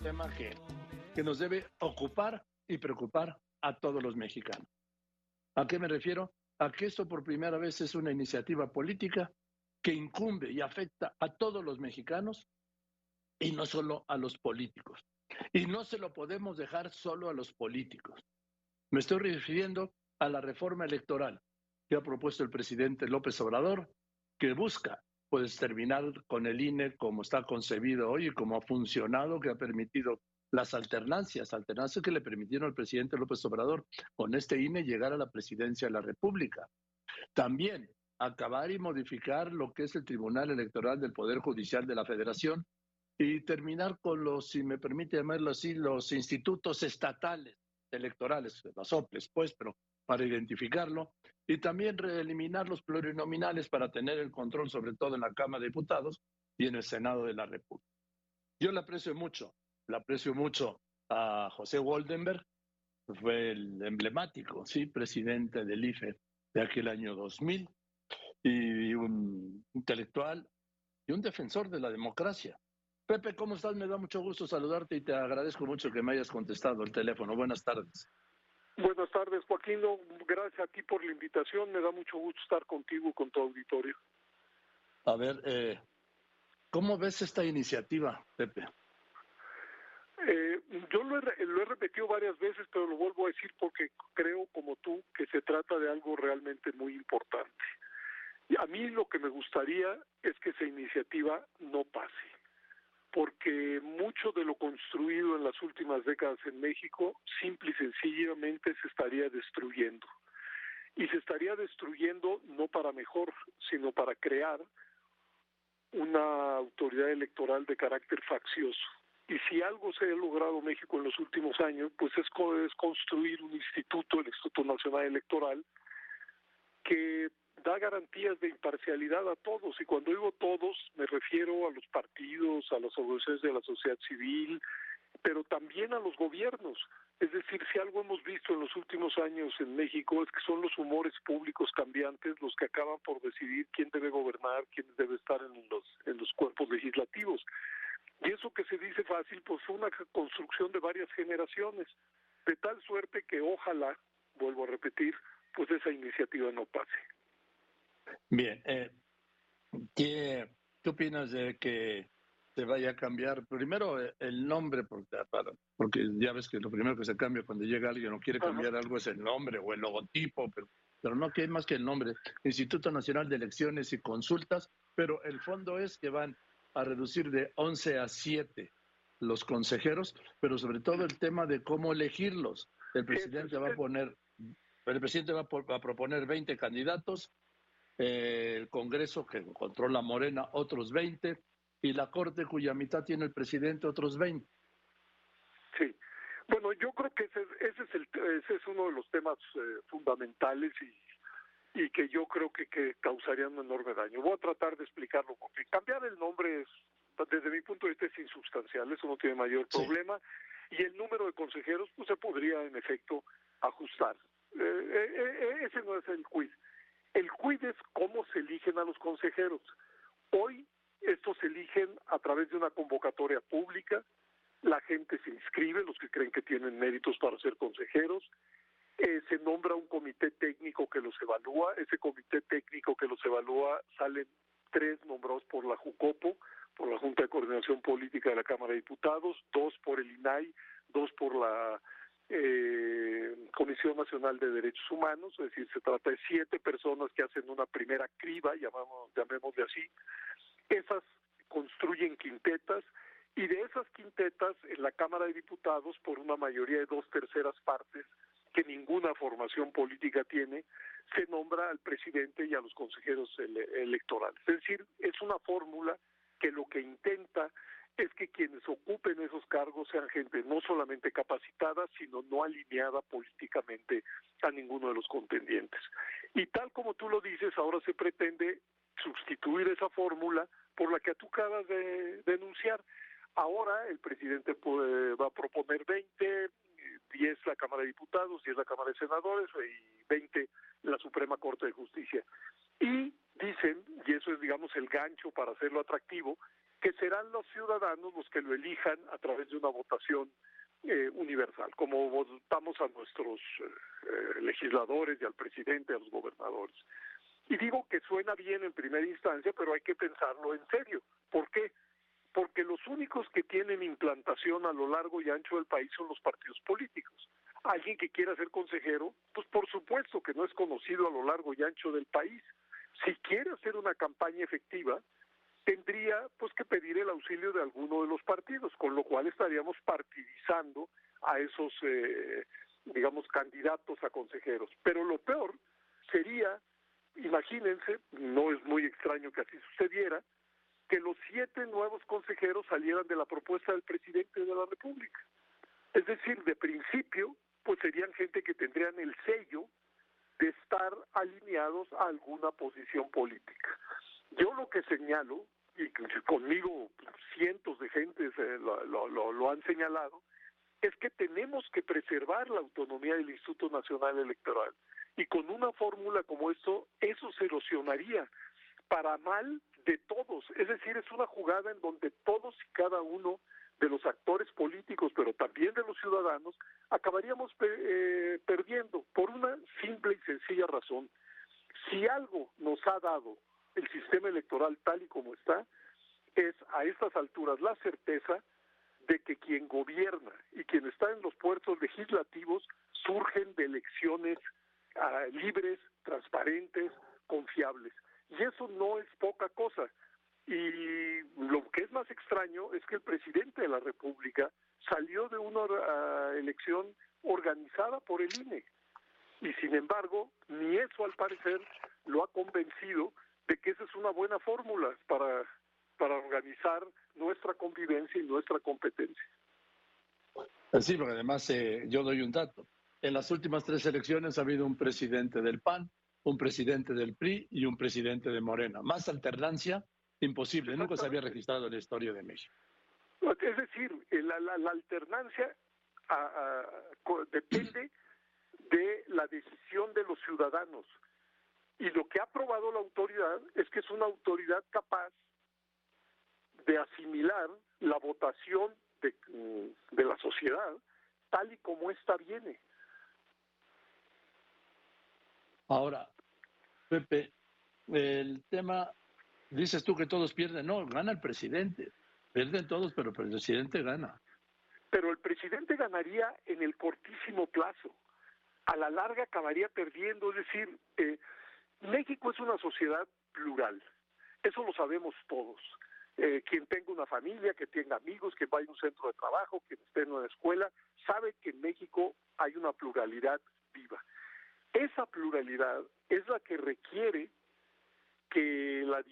tema que, que nos debe ocupar y preocupar a todos los mexicanos. ¿A qué me refiero? A que esto por primera vez es una iniciativa política que incumbe y afecta a todos los mexicanos y no solo a los políticos. Y no se lo podemos dejar solo a los políticos. Me estoy refiriendo a la reforma electoral que ha propuesto el presidente López Obrador, que busca pues terminar con el INE como está concebido hoy y como ha funcionado, que ha permitido las alternancias, alternancias que le permitieron al presidente López Obrador con este INE llegar a la presidencia de la República. También acabar y modificar lo que es el Tribunal Electoral del Poder Judicial de la Federación y terminar con los, si me permite llamarlo así, los institutos estatales electorales, los OPLES, pues, pero para identificarlo, y también reeliminar los plurinominales para tener el control, sobre todo en la Cámara de Diputados y en el Senado de la República. Yo le aprecio mucho, le aprecio mucho a José Woldenberg, fue el emblemático, sí, presidente del IFE de aquel año 2000, y un intelectual y un defensor de la democracia. Pepe, ¿cómo estás? Me da mucho gusto saludarte y te agradezco mucho que me hayas contestado el teléfono. Buenas tardes. Buenas tardes, Joaquín. Gracias a ti por la invitación. Me da mucho gusto estar contigo, con tu auditorio. A ver, eh, ¿cómo ves esta iniciativa, Pepe? Eh, yo lo he, lo he repetido varias veces, pero lo vuelvo a decir porque creo, como tú, que se trata de algo realmente muy importante. Y a mí lo que me gustaría es que esa iniciativa no pase porque mucho de lo construido en las últimas décadas en México simple y sencillamente se estaría destruyendo. Y se estaría destruyendo no para mejor, sino para crear una autoridad electoral de carácter faccioso. Y si algo se ha logrado México en los últimos años, pues es, construir un instituto, el Instituto Nacional Electoral, que da garantías de imparcialidad a todos y cuando digo todos me refiero a los partidos, a las organizaciones de la sociedad civil, pero también a los gobiernos. Es decir, si algo hemos visto en los últimos años en México es que son los humores públicos cambiantes los que acaban por decidir quién debe gobernar, quién debe estar en los en los cuerpos legislativos. Y eso que se dice fácil, pues fue una construcción de varias generaciones, de tal suerte que ojalá, vuelvo a repetir, pues esa iniciativa no pase. Bien, eh, ¿qué, opinas de que se vaya a cambiar primero eh, el nombre? Porque, porque ya ves que lo primero que se cambia cuando llega alguien o quiere cambiar algo es el nombre o el logotipo, pero, pero no que hay más que el nombre. Instituto Nacional de Elecciones y Consultas, pero el fondo es que van a reducir de 11 a 7 los consejeros, pero sobre todo el tema de cómo elegirlos. El presidente va a poner, el presidente va a proponer 20 candidatos eh, el Congreso que controla Morena otros 20 y la Corte cuya mitad tiene el presidente otros 20. Sí. Bueno, yo creo que ese, ese es, el, ese es uno de los temas eh, fundamentales y, y que yo creo que, que causarían un enorme daño. Voy a tratar de explicarlo porque cambiar el nombre es, desde mi punto de vista, es insustancial, eso no tiene mayor problema y el número de consejeros pues se podría en efecto ajustar. Eh, ese no es el quiz. El quid es cómo se eligen a los consejeros. Hoy estos se eligen a través de una convocatoria pública, la gente se inscribe, los que creen que tienen méritos para ser consejeros, eh, se nombra un comité técnico que los evalúa, ese comité técnico que los evalúa salen tres nombrados por la JUCOPO, por la Junta de Coordinación Política de la Cámara de Diputados, dos por el INAI, dos por la eh, Comisión Nacional de Derechos Humanos, es decir, se trata de siete personas que hacen una primera criba, llamamos, llamémosle así. Esas construyen quintetas y de esas quintetas en la Cámara de Diputados, por una mayoría de dos terceras partes, que ninguna formación política tiene, se nombra al presidente y a los consejeros electorales. Es decir, es una fórmula que lo que intenta es que quienes ocupen esos cargos sean gente no solamente capacitada, sino no alineada políticamente a ninguno de los contendientes. Y tal como tú lo dices, ahora se pretende sustituir esa fórmula por la que tú acabas de denunciar. Ahora el presidente va a proponer 20, 10 la Cámara de Diputados, 10 la Cámara de Senadores y 20 la Suprema Corte de Justicia. Y dicen, y eso es digamos el gancho para hacerlo atractivo, que serán los ciudadanos los que lo elijan a través de una votación eh, universal, como votamos a nuestros eh, legisladores y al presidente, a los gobernadores. Y digo que suena bien en primera instancia, pero hay que pensarlo en serio. ¿Por qué? Porque los únicos que tienen implantación a lo largo y ancho del país son los partidos políticos. Alguien que quiera ser consejero, pues por supuesto que no es conocido a lo largo y ancho del país. Si quiere hacer una campaña efectiva, tendría pues que pedir el auxilio de alguno de los partidos, con lo cual estaríamos partidizando a esos, eh, digamos, candidatos a consejeros. Pero lo peor sería, imagínense, no es muy extraño que así sucediera, que los siete nuevos consejeros salieran de la propuesta del presidente de la República. Es decir, de principio, pues serían gente que tendrían el sello de estar alineados a alguna posición política. Yo lo que señalo, y conmigo cientos de gentes lo, lo, lo, han señalado, es que tenemos que preservar la autonomía del Instituto Nacional Electoral. Y con una fórmula como esto, eso se erosionaría para mal de todos. Es decir, es una jugada en donde todos y cada uno de los actores políticos, pero también de los ciudadanos, acabaríamos eh, perdiendo por una simple y sencilla razón. Si algo nos ha dado el sistema electoral tal y como está, es a estas alturas la certeza de que quien gobierna y quien está en los puertos legislativos surgen de elecciones ah, libres, transparentes, confiables. Y eso no es poca cosa. Y lo que es más extraño es que el presidente de la República salió de una ah, elección organizada por el INE. Y sin embargo, ni eso al parecer lo ha convencido de que esa es una buena fórmula para, para organizar nuestra convivencia y nuestra competencia. Sí, porque además eh, yo doy un dato. En las últimas tres elecciones ha habido un presidente del PAN, un presidente del PRI y un presidente de Morena. Más alternancia, imposible. Nunca se había registrado en la historia de México. Es decir, eh, la, la, alternancia depende de la decisión de los ciudadanos. Y lo que ha probado la autoridad es que es una autoridad capaz de asimilar la votación de, mm, de la sociedad tal y como ésta viene. Ahora, Pepe, el tema, dices tú que todos pierden, no, gana el presidente, pierden todos, pero el presidente gana. Pero el presidente ganaría en el cortísimo plazo, a la larga acabaría perdiendo, es decir, eh, México es una sociedad plural, eso lo sabemos todos. Eh, quien tenga una familia, que tenga amigos, que vaya a un centro de trabajo, que esté en una escuela, sabe que en México hay una pluralidad viva. Esa pluralidad es la que requiere que las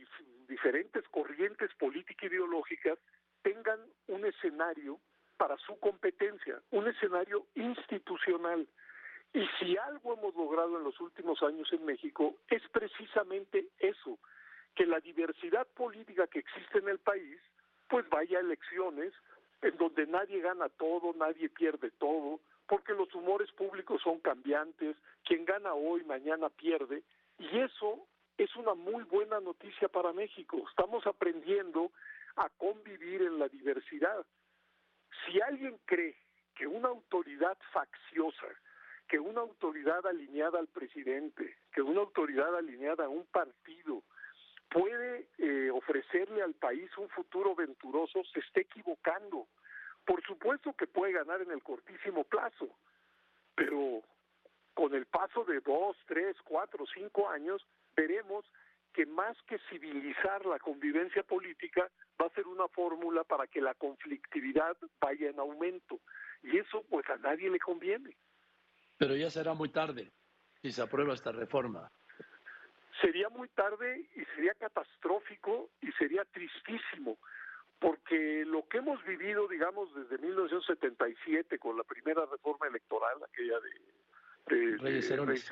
diferentes corrientes políticas ideológicas tengan un escenario para su competencia, un escenario institucional. Y si algo hemos logrado en los últimos años en México es precisamente eso, que la diversidad política que existe en el país pues vaya a elecciones en donde nadie gana todo, nadie pierde todo, porque los humores públicos son cambiantes, quien gana hoy mañana pierde, y eso es una muy buena noticia para México. Estamos aprendiendo a convivir en la diversidad. Si alguien cree que una autoridad facciosa, que una autoridad alineada al presidente, que una autoridad alineada a un partido puede eh, ofrecerle al país un futuro venturoso, se está equivocando. Por supuesto que puede ganar en el cortísimo plazo, pero con el paso de dos, tres, cuatro, cinco años, veremos que más que civilizar la convivencia política, va a ser una fórmula para que la conflictividad vaya en aumento. Y eso pues a nadie le conviene. Pero ya será muy tarde si se aprueba esta reforma. Sería muy tarde y sería catastrófico y sería tristísimo, porque lo que hemos vivido, digamos, desde 1977 con la primera reforma electoral, aquella de, de, Reyes, Heroles.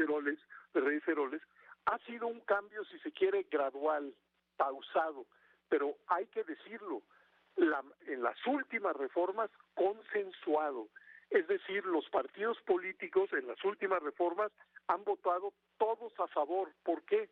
de Reyes Heroles, ha sido un cambio, si se quiere, gradual, pausado, pero hay que decirlo, la, en las últimas reformas consensuado. Es decir, los partidos políticos en las últimas reformas han votado todos a favor. ¿Por qué?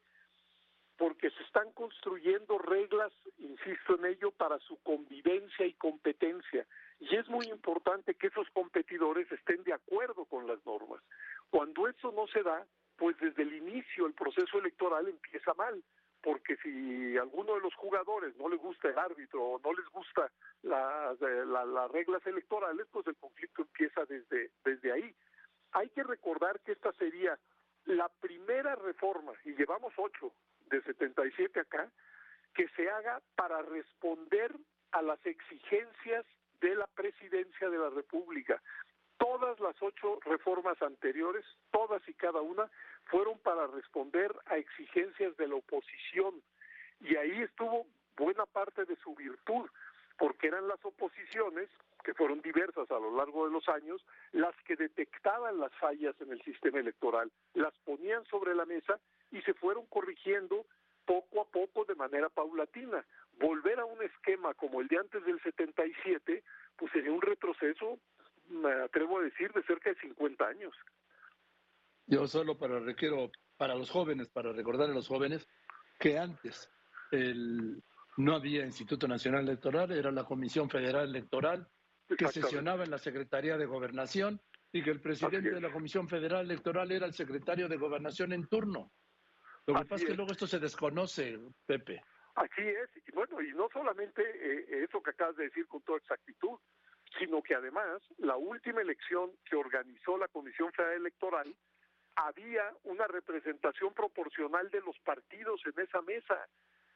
porque se están construyendo reglas, insisto en ello, para su convivencia y competencia. Y es muy importante que esos competidores estén de acuerdo con las normas. Cuando eso no se da, pues desde el inicio el proceso electoral empieza mal, porque si alguno de los jugadores no le gusta el árbitro o no les gusta las, eh, las reglas electorales, pues el conflicto empieza desde, desde ahí. Hay que recordar que esta sería la primera reforma, y llevamos ocho de 77 acá, que se haga para responder a las exigencias de la presidencia de la República. Todas las ocho reformas anteriores, todas y cada una, fueron para responder a exigencias de la oposición. Y ahí estuvo buena parte de su virtud, porque eran las oposiciones, que fueron diversas a lo largo de los años, las que detectaban las fallas en el sistema electoral, las ponían sobre la mesa y se fueron corrigiendo poco a poco de manera paulatina. Volver a un esquema como el de antes del 77, pues sería un retroceso, me atrevo a decir, de cerca de 50 años. Yo solo para requiero para los jóvenes, para recordar a los jóvenes que antes el, no había Instituto Nacional Electoral, era la Comisión Federal Electoral que sesionaba en la Secretaría de Gobernación y que el presidente de la Comisión Federal Electoral era el secretario de Gobernación en turno. Lo que pasa es que luego esto se desconoce, Pepe. Así es, y bueno, y no solamente eh, eso que acabas de decir con toda exactitud, sino que además la última elección que organizó la Comisión Federal Electoral había una representación proporcional de los partidos en esa mesa.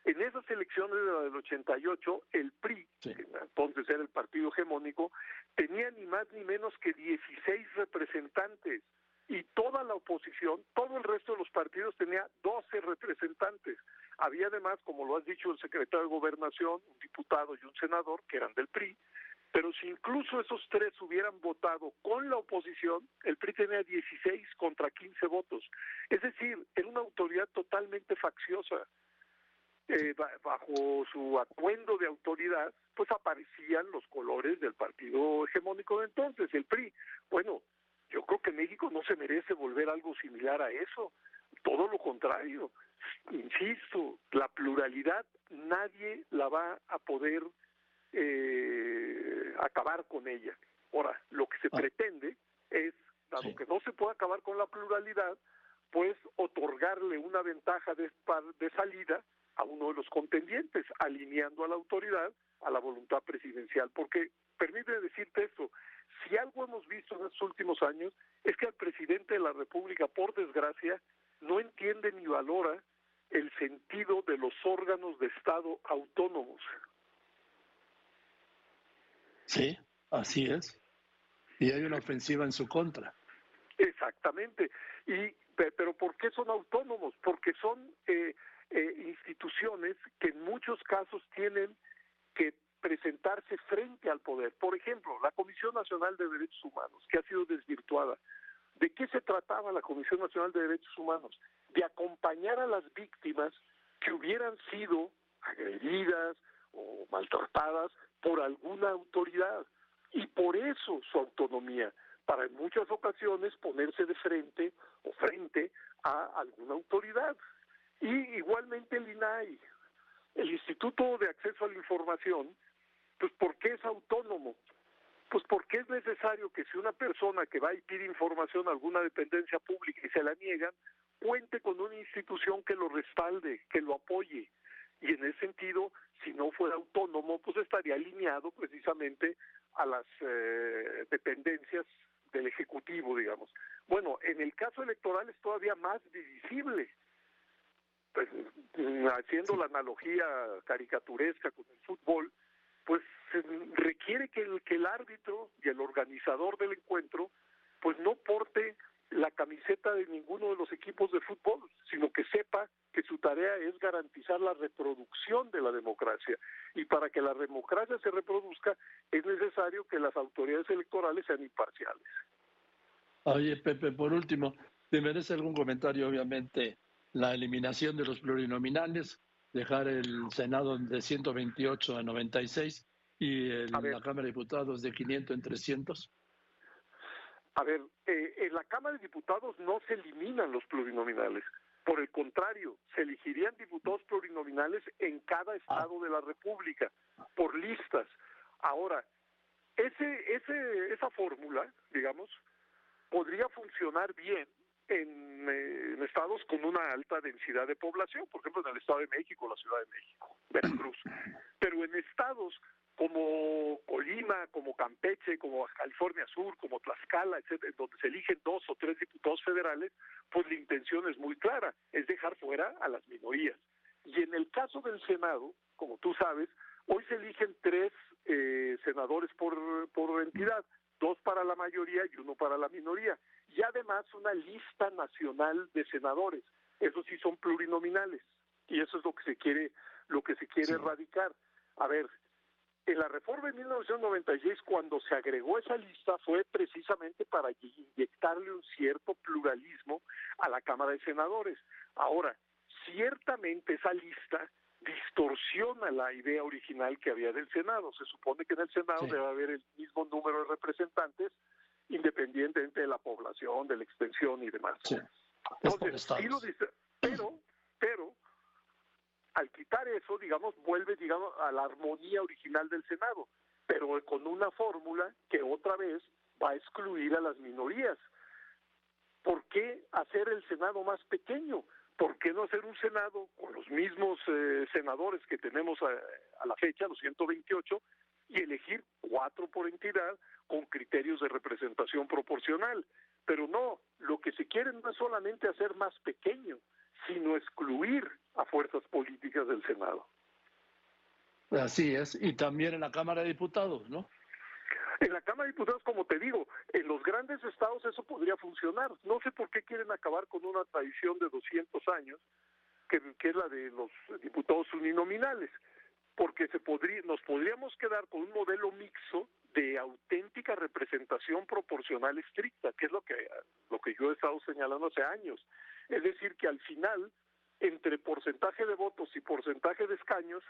En esas elecciones de la del 88, el PRI, que entonces era el partido hegemónico, tenía ni más ni menos que 16 representantes y toda la oposición, todo el resto de los partidos tenía 12 representantes. Había además, como lo has dicho, el secretario de Gobernación, un diputado y un senador que eran del PRI, pero si incluso esos tres hubieran votado con la oposición, el PRI tenía 16 contra 15 votos. Es decir, era una autoridad totalmente facciosa. Eh, bajo su atuendo de autoridad, pues aparecían los colores del partido hegemónico de entonces, el PRI. Bueno, yo creo que México no se merece volver algo similar a eso, todo lo contrario. Insisto, la pluralidad nadie la va a poder eh, acabar con ella. Ahora, lo que se ah. pretende es, dado que no se puede acabar con la pluralidad, pues otorgarle una ventaja de, de salida a uno de los contendientes, alineando a la autoridad a la voluntad presidencial. Porque, permíteme decirte esto, si algo hemos visto en estos últimos años es que el presidente de la República, por desgracia, no entiende ni valora el sentido de los órganos de Estado autónomos. Sí, así es. Y hay una ofensiva en su contra. Exactamente. Y pero ¿por qué son autónomos? Porque son eh, eh, instituciones que en muchos casos tienen que presentarse frente al poder. Por ejemplo, la Comisión Nacional de Derechos Humanos, que ha sido desvirtuada. ¿De qué se trataba la Comisión Nacional de Derechos Humanos? De acompañar a las víctimas que hubieran sido agredidas o maltratadas por alguna autoridad. Y por eso su autonomía, para en muchas ocasiones ponerse de frente o frente a alguna autoridad. Y igualmente el INAI, el Instituto de Acceso a la Información, pues ¿por qué es autónomo? Pues porque es necesario que si una persona que va y pide información a alguna dependencia pública y se la niegan, cuente con una institución que lo respalde, que lo apoye. Y en ese sentido, si no fuera autónomo, pues estaría alineado precisamente a las eh, dependencias del Ejecutivo, digamos. Bueno, en el caso electoral es todavía más visible. Pues, haciendo la analogía caricaturesca con el fútbol, pues requiere que el, que el árbitro y el organizador del encuentro pues no porte la camiseta de ninguno de los equipos de fútbol, sino que sepa que su tarea es garantizar la reproducción de la democracia. Y para que la democracia se reproduzca es necesario que las autoridades electorales sean imparciales. Oye, Pepe, por último, ¿te merece algún comentario, obviamente, la eliminación de los plurinominales? dejar el Senado de 128 a 96 y la Cámara de Diputados de 500 en 300? A ver, eh, en la Cámara de Diputados no se eliminan los plurinominales, Por el contrario, se elegirían diputados plurinominales en cada estado de la República, por listas. Ahora, ese, ese, esa fórmula, digamos, podría funcionar bien en, eh, en, estados con una alta densidad de población, por ejemplo en el Estado de México, la Ciudad de México, Veracruz. Pero en estados como Colima, como Campeche, como California Sur, como Tlaxcala, etcétera, donde se eligen dos o tres diputados federales, pues la intención es muy clara, es dejar fuera a las minorías. Y en el caso del Senado, como tú sabes, hoy se eligen tres eh, senadores por, por entidad, dos para la mayoría y uno para la minoría, y además una lista nacional de senadores. Esos sí son plurinominales, y eso es lo que se quiere, lo que se quiere sí. erradicar. A ver, en la reforma de 1996, cuando se agregó esa lista, fue precisamente para inyectarle un cierto pluralismo a la Cámara de Senadores. Ahora, ciertamente esa lista distorsiona la idea original que había del Senado. Se supone que en el Senado sí. debe haber el mismo número de representantes, independientemente de la población, de la extensión y demás. Sí. Entonces, sí lo dice, pero, pero al quitar eso, digamos, vuelve, digamos, a la armonía original del Senado, pero con una fórmula que otra vez va a excluir a las minorías. ¿Por qué hacer el Senado más pequeño? ¿Por qué no hacer un Senado con los mismos eh, senadores que tenemos a, a la fecha, los 128, y elegir cuatro por entidad con criterios de representación proporcional? Pero no, lo que se quiere no es solamente hacer más pequeño, sino excluir a fuerzas políticas del Senado. Así es, y también en la Cámara de Diputados, ¿no? En la Cámara de Diputados, como te digo, en los grandes estados eso podría funcionar. No sé por qué quieren acabar con una tradición de 200 años, que, que es la de los diputados uninominales, porque se podría, nos podríamos quedar con un modelo mixto de auténtica representación proporcional estricta, que es lo que, lo que yo he estado señalando hace años. Es decir, que al final, entre porcentaje de votos y porcentaje de escaños,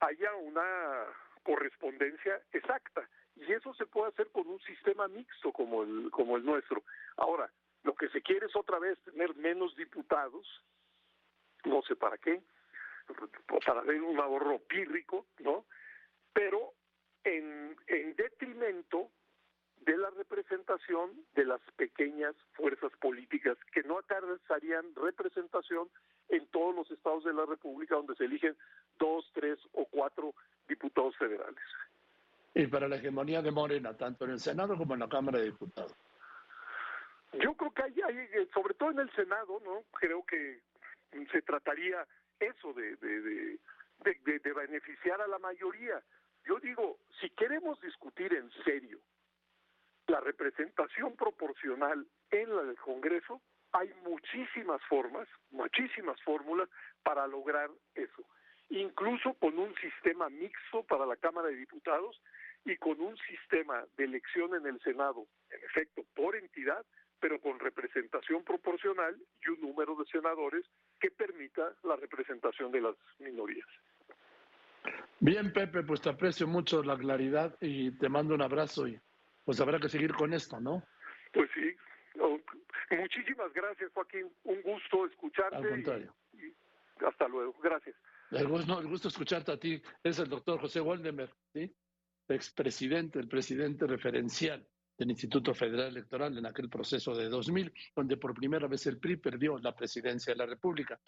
haya una correspondencia exacta. Y eso se puede hacer con un sistema mixto como el, como el nuestro. Ahora, lo que se quiere es otra vez tener menos diputados, no sé para qué, para ver un ahorro pírrico, ¿no? Pero en, en detrimento de la representación de las pequeñas fuerzas políticas que no alcanzarían representación en todos los estados de la República donde se eligen dos, tres o cuatro diputados federales. Y para la hegemonía de Morena, tanto en el Senado como en la Cámara de Diputados. Yo creo que hay, hay sobre todo en el Senado, ¿no? Creo que se trataría eso de, de, de, de, de beneficiar a la mayoría. Yo digo, si queremos discutir en serio la representación proporcional en la del Congreso, hay muchísimas formas, muchísimas fórmulas para lograr eso, incluso con un sistema mixto para la Cámara de Diputados y con un sistema de elección en el Senado, en efecto, por entidad, pero con representación proporcional y un número de senadores que permita la representación de las minorías. Bien, Pepe, pues te aprecio mucho la claridad y te mando un abrazo y pues habrá que seguir con esto, ¿no? Pues sí. Muchísimas gracias, Joaquín. Un gusto escucharte. Al contrario. Y, y hasta luego. Gracias. El gusto, el gusto escucharte a ti es el doctor José Waldemer, ¿sí? expresidente, el presidente referencial del Instituto Federal Electoral en aquel proceso de 2000, donde por primera vez el PRI perdió la presidencia de la República.